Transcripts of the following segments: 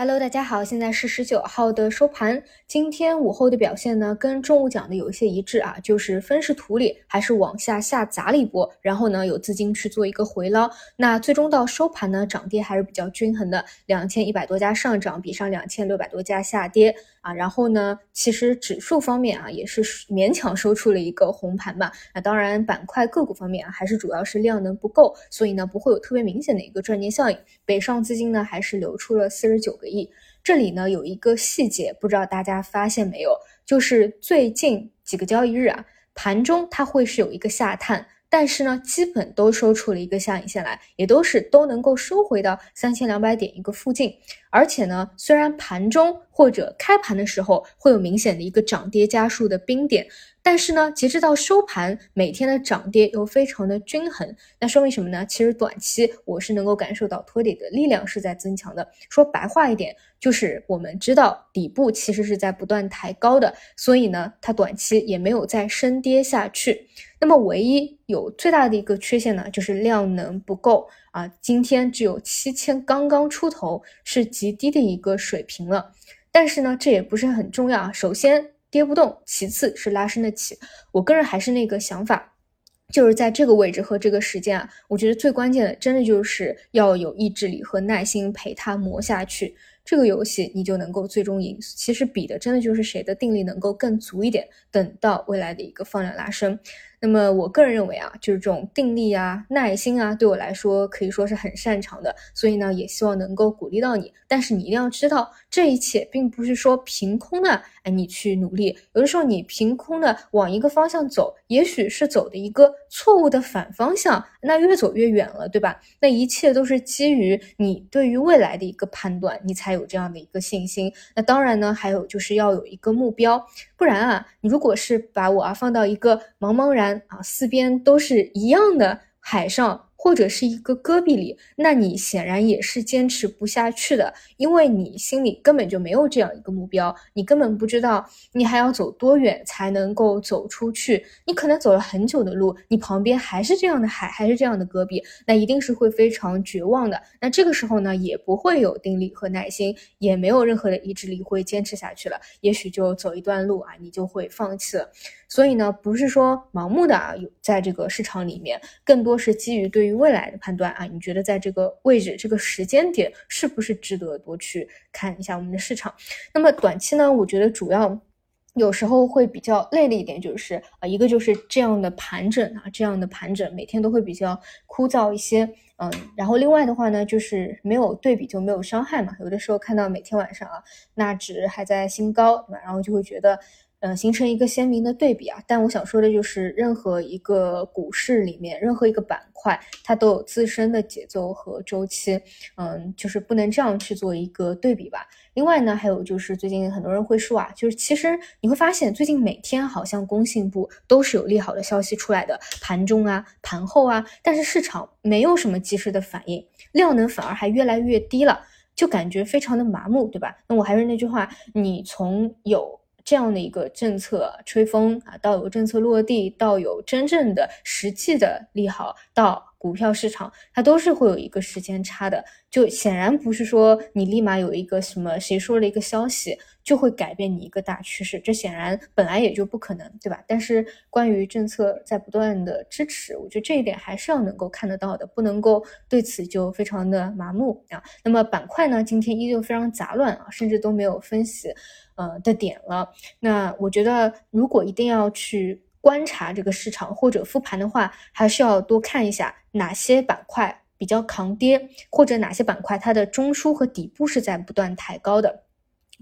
Hello，大家好，现在是十九号的收盘。今天午后的表现呢，跟中午讲的有一些一致啊，就是分时图里还是往下下砸了一波，然后呢有资金去做一个回捞。那最终到收盘呢，涨跌还是比较均衡的，两千一百多家上涨，比上两千六百多家下跌啊。然后呢，其实指数方面啊，也是勉强收出了一个红盘吧。那当然，板块个股方面啊，还是主要是量能不够，所以呢不会有特别明显的一个赚钱效应。北上资金呢还是流出了四十九个。这里呢有一个细节，不知道大家发现没有，就是最近几个交易日啊，盘中它会是有一个下探，但是呢，基本都收出了一个下影线来，也都是都能够收回到三千两百点一个附近。而且呢，虽然盘中或者开盘的时候会有明显的一个涨跌加速的冰点。但是呢，截止到收盘，每天的涨跌又非常的均衡，那说明什么呢？其实短期我是能够感受到托底的力量是在增强的。说白话一点，就是我们知道底部其实是在不断抬高的，所以呢，它短期也没有再升跌下去。那么唯一有最大的一个缺陷呢，就是量能不够啊。今天只有七千刚刚出头，是极低的一个水平了。但是呢，这也不是很重要啊。首先。跌不动，其次是拉升的起。我个人还是那个想法，就是在这个位置和这个时间啊，我觉得最关键的，真的就是要有意志力和耐心陪它磨下去。这个游戏你就能够最终赢。其实比的真的就是谁的定力能够更足一点。等到未来的一个放量拉升。那么我个人认为啊，就是这种定力啊、耐心啊，对我来说可以说是很擅长的。所以呢，也希望能够鼓励到你。但是你一定要知道，这一切并不是说凭空的，哎，你去努力。有的时候你凭空的往一个方向走，也许是走的一个错误的反方向，那越走越远了，对吧？那一切都是基于你对于未来的一个判断，你才有这样的一个信心。那当然呢，还有就是要有一个目标，不然啊，你如果是把我啊放到一个茫茫然。啊，四边都是一样的海上。或者是一个戈壁里，那你显然也是坚持不下去的，因为你心里根本就没有这样一个目标，你根本不知道你还要走多远才能够走出去。你可能走了很久的路，你旁边还是这样的海，还是这样的戈壁，那一定是会非常绝望的。那这个时候呢，也不会有定力和耐心，也没有任何的意志力会坚持下去了。也许就走一段路啊，你就会放弃了。所以呢，不是说盲目的啊，有在这个市场里面，更多是基于对。对于未来的判断啊，你觉得在这个位置、这个时间点是不是值得多去看一下我们的市场？那么短期呢，我觉得主要有时候会比较累的一点就是啊，一个就是这样的盘整啊，这样的盘整每天都会比较枯燥一些，嗯，然后另外的话呢，就是没有对比就没有伤害嘛，有的时候看到每天晚上啊，纳指还在新高，对吧？然后就会觉得。嗯，形成一个鲜明的对比啊！但我想说的就是，任何一个股市里面，任何一个板块，它都有自身的节奏和周期。嗯，就是不能这样去做一个对比吧。另外呢，还有就是最近很多人会说啊，就是其实你会发现，最近每天好像工信部都是有利好的消息出来的，盘中啊、盘后啊，但是市场没有什么及时的反应，量能反而还越来越低了，就感觉非常的麻木，对吧？那我还是那句话，你从有。这样的一个政策吹风啊，到有政策落地，到有真正的实际的利好，到股票市场，它都是会有一个时间差的。就显然不是说你立马有一个什么谁说了一个消息就会改变你一个大趋势，这显然本来也就不可能，对吧？但是关于政策在不断的支持，我觉得这一点还是要能够看得到的，不能够对此就非常的麻木啊。那么板块呢，今天依旧非常杂乱啊，甚至都没有分析。呃的点了，那我觉得如果一定要去观察这个市场或者复盘的话，还是要多看一下哪些板块比较抗跌，或者哪些板块它的中枢和底部是在不断抬高的。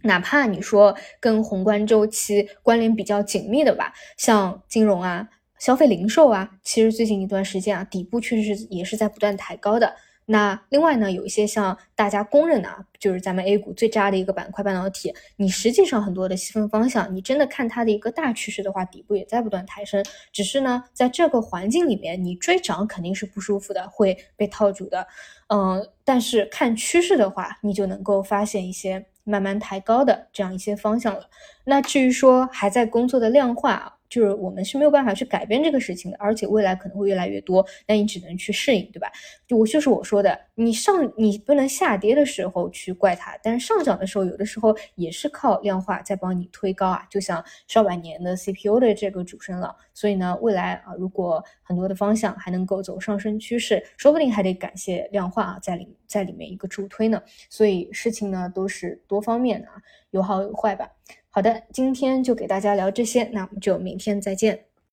哪怕你说跟宏观周期关联比较紧密的吧，像金融啊、消费零售啊，其实最近一段时间啊，底部确实也是在不断抬高的。那另外呢，有一些像大家公认的啊，就是咱们 A 股最渣的一个板块半导体，你实际上很多的细分方向，你真的看它的一个大趋势的话，底部也在不断抬升，只是呢，在这个环境里面，你追涨肯定是不舒服的，会被套住的，嗯，但是看趋势的话，你就能够发现一些慢慢抬高的这样一些方向了。那至于说还在工作的量化啊，就是我们是没有办法去改变这个事情的，而且未来可能会越来越多，那你只能去适应，对吧？就我就是我说的，你上你不能下跌的时候去怪它，但是上涨的时候，有的时候也是靠量化在帮你推高啊，就像上半年的 CPU 的这个主升浪，所以呢，未来啊，如果很多的方向还能够走上升趋势，说不定还得感谢量化啊，在里在里面一个助推呢，所以事情呢都是多方面的啊，有好有坏吧。好的，今天就给大家聊这些，那我们就明天再见。